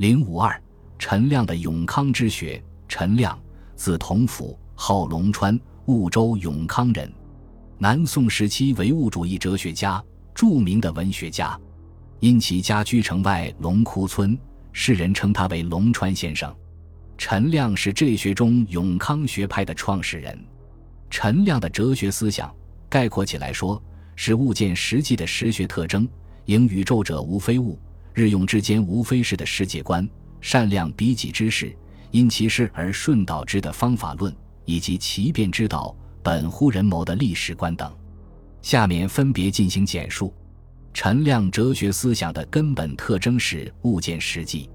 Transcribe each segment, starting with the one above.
零五二，陈亮的永康之学。陈亮，字同甫，号龙川，婺州永康人，南宋时期唯物主义哲学家，著名的文学家。因其家居城外龙窟村，世人称他为龙川先生。陈亮是这学中永康学派的创始人。陈亮的哲学思想，概括起来说，是物见实际的实学特征，应宇宙者无非物，日用之间无非是的世界观，善量彼己之事，因其事而顺导之的方法论，以及其变之道本乎人谋的历史观等。下面分别进行简述。陈亮哲学思想的根本特征是物见实际。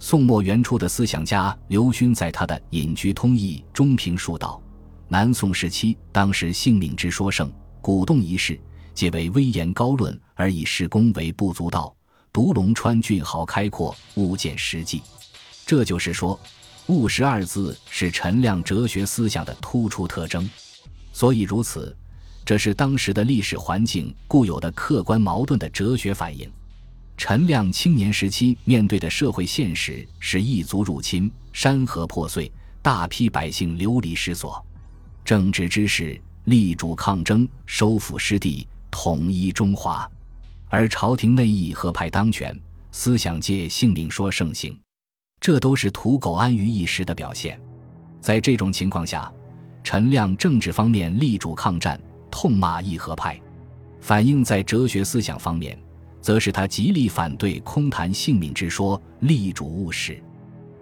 宋末元初的思想家刘勋在他的《隐居通义》中评述道：“南宋时期，当时性命之说盛，鼓动一事，皆为威严高论，而以事功为不足道。独龙川俊豪开阔，物见实际。”这就是说，“务实”二字是陈亮哲学思想的突出特征。所以如此。这是当时的历史环境固有的客观矛盾的哲学反应。陈亮青年时期面对的社会现实是异族入侵、山河破碎、大批百姓流离失所，政治之事力主抗争、收复失地、统一中华，而朝廷内议和派当权，思想界性命说盛行，这都是土狗安于一时的表现。在这种情况下，陈亮政治方面力主抗战。痛骂义和派，反映在哲学思想方面，则是他极力反对空谈性命之说，力主务实。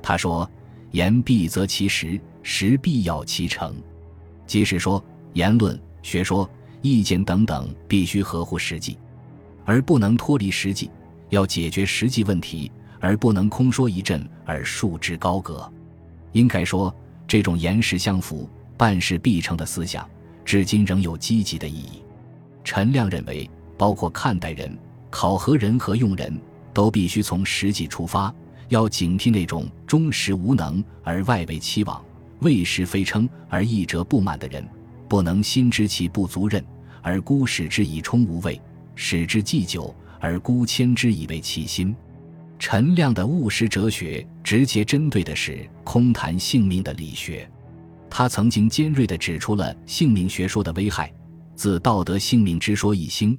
他说：“言必择其实，实必要其成。”即是说，言论、学说、意见等等，必须合乎实际，而不能脱离实际；要解决实际问题，而不能空说一阵而束之高阁。应该说，这种言实相符、办事必成的思想。至今仍有积极的意义。陈亮认为，包括看待人、考核人和用人，都必须从实际出发，要警惕那种忠实无能而外为期望、为实非称而意者不满的人，不能心知其不足任而孤使之以充无畏，使之既久而孤谦之以为其心。陈亮的务实哲学直接针对的是空谈性命的理学。他曾经尖锐地指出了性命学说的危害，自道德性命之说一兴，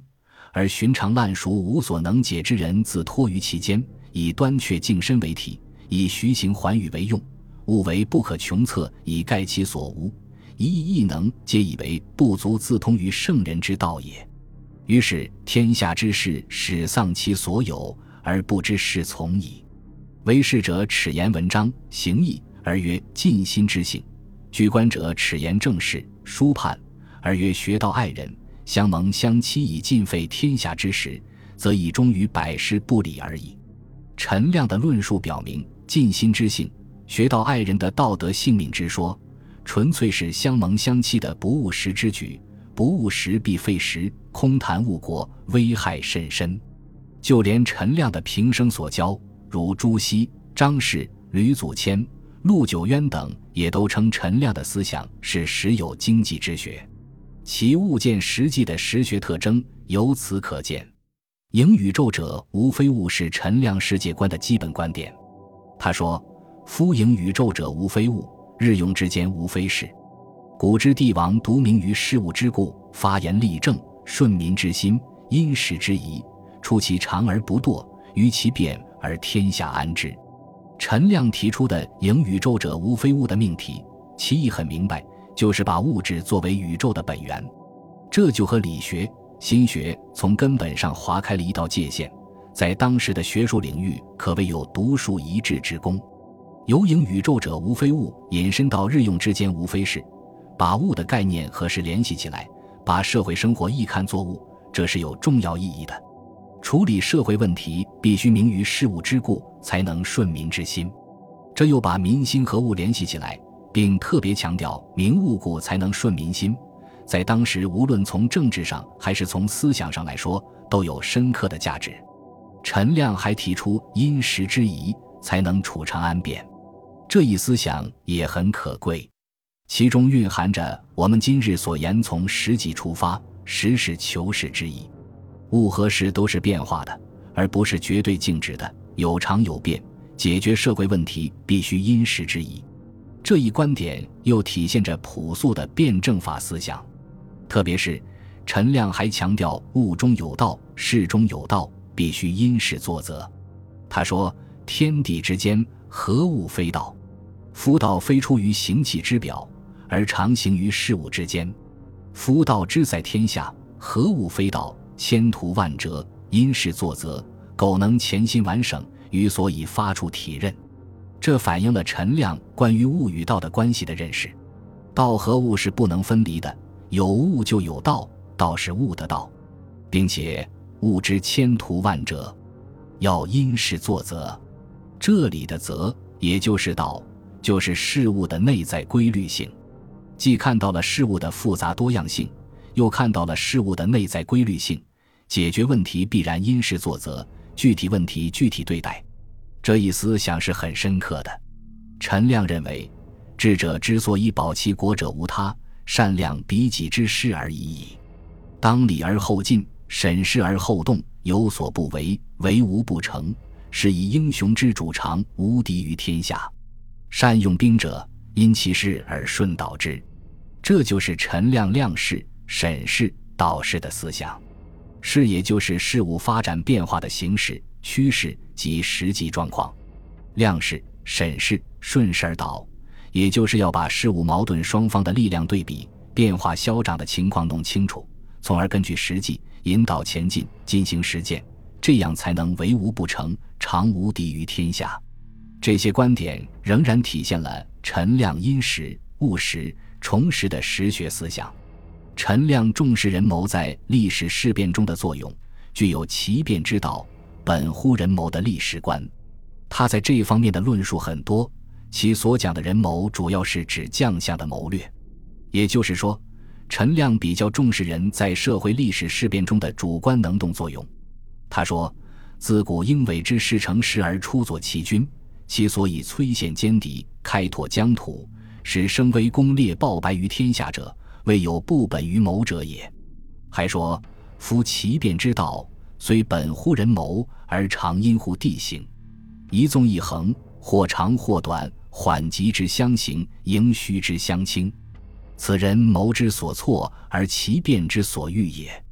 而寻常烂熟无所能解之人自托于其间，以端确净身为体，以徐行寰宇为用，物为不可穷测以盖其所无，一意一能皆以为不足自通于圣人之道也。于是天下之事始丧其所有而不知是从矣。为士者耻言文章行义而曰尽心之性。居官者耻言政事书判，而曰学道爱人，相盟相欺以尽废天下之时，则以终于百事不理而已。陈亮的论述表明，尽心之性、学道爱人的道德性命之说，纯粹是相盟相欺的不务实之举。不务实必废时，空谈误国，危害甚深。就连陈亮的平生所教，如朱熹、张氏、吕祖谦。陆九渊等也都称陈亮的思想是实有经济之学，其物见实际的实学特征由此可见。迎宇宙者无非物是陈亮世界观的基本观点。他说：“夫迎宇宙者无非物，日用之间无非事。古之帝王独明于事物之故，发言立政，顺民之心，因时之宜，出其长而不惰，于其变而天下安之。”陈亮提出的“迎宇宙者无非物”的命题，其意很明白，就是把物质作为宇宙的本源。这就和理学、心学从根本上划开了一道界限，在当时的学术领域可谓有独树一帜之功。由“迎宇宙者无非物”引申到日用之间无非是，把物的概念和事联系起来，把社会生活一看作物，这是有重要意义的。处理社会问题必须明于事物之故，才能顺民之心。这又把民心和物联系起来，并特别强调明物故才能顺民心。在当时，无论从政治上还是从思想上来说，都有深刻的价值。陈亮还提出因时之宜才能处长安变，这一思想也很可贵，其中蕴含着我们今日所言从实际出发、实事求是之意。物和事都是变化的，而不是绝对静止的，有常有变，解决社会问题必须因时制宜。这一观点又体现着朴素的辩证法思想，特别是陈亮还强调物中有道，事中有道，必须因事作则。他说：“天地之间，何物非道？夫道非出于行气之表，而常行于事物之间。夫道之在天下，何物非道？千途万折，因事作则，苟能潜心完省，于所以发出体认。”这反映了陈亮关于物与道的关系的认识。道和物是不能分离的，有物就有道，道是物的道，并且物之千途万折，要因事作则。这里的则，也就是道，就是事物的内在规律性。既看到了事物的复杂多样性，又看到了事物的内在规律性，解决问题必然因事作则，具体问题具体对待。这一思想是很深刻的。陈亮认为，智者之所以保其国者无他，善量彼己之事而已矣。当理而后进，审视而后动，有所不为，为无不成，是以英雄之主长，无敌于天下。善用兵者，因其事而顺导之。这就是陈亮量事、审视、导事的思想。事也就是事物发展变化的形式。趋势及实际状况，量事、审视、顺势而导，也就是要把事物矛盾双方的力量对比、变化消长的情况弄清楚，从而根据实际引导前进，进行实践，这样才能为无不成，常无敌于天下。这些观点仍然体现了陈亮因时务实、重实的实学思想。陈亮重视人谋在历史事变中的作用，具有奇变之道。本乎人谋的历史观，他在这方面的论述很多，其所讲的人谋主要是指将相的谋略。也就是说，陈亮比较重视人在社会历史事变中的主观能动作用。他说：“自古应为之事成事而出作其君，其所以摧陷歼敌，开拓疆土，使声威功烈报白于天下者，未有不本于谋者也。”还说：“夫奇变之道。”虽本乎人谋，而常因乎地形，一纵一横，或长或短，缓急之相形，盈虚之相倾，此人谋之所措，而其变之所欲也。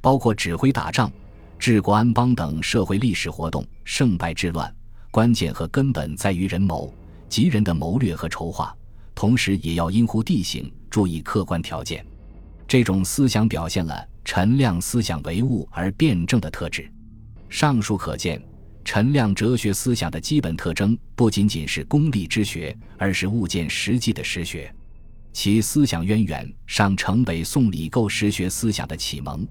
包括指挥打仗、治国安邦等社会历史活动，胜败之乱，关键和根本在于人谋及人的谋略和筹划，同时也要因乎地形，注意客观条件。这种思想表现了。陈亮思想唯物而辩证的特质，上述可见，陈亮哲学思想的基本特征不仅仅是功利之学，而是物见实际的实学。其思想渊源上承北宋李构实学思想的启蒙。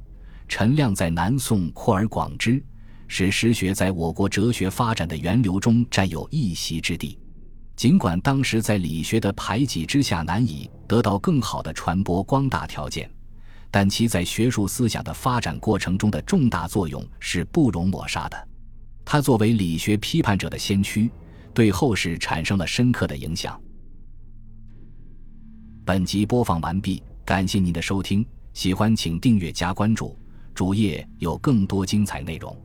陈亮在南宋扩而广之，使实学在我国哲学发展的源流中占有一席之地。尽管当时在理学的排挤之下，难以得到更好的传播光大条件。但其在学术思想的发展过程中的重大作用是不容抹杀的。他作为理学批判者的先驱，对后世产生了深刻的影响。本集播放完毕，感谢您的收听，喜欢请订阅加关注，主页有更多精彩内容。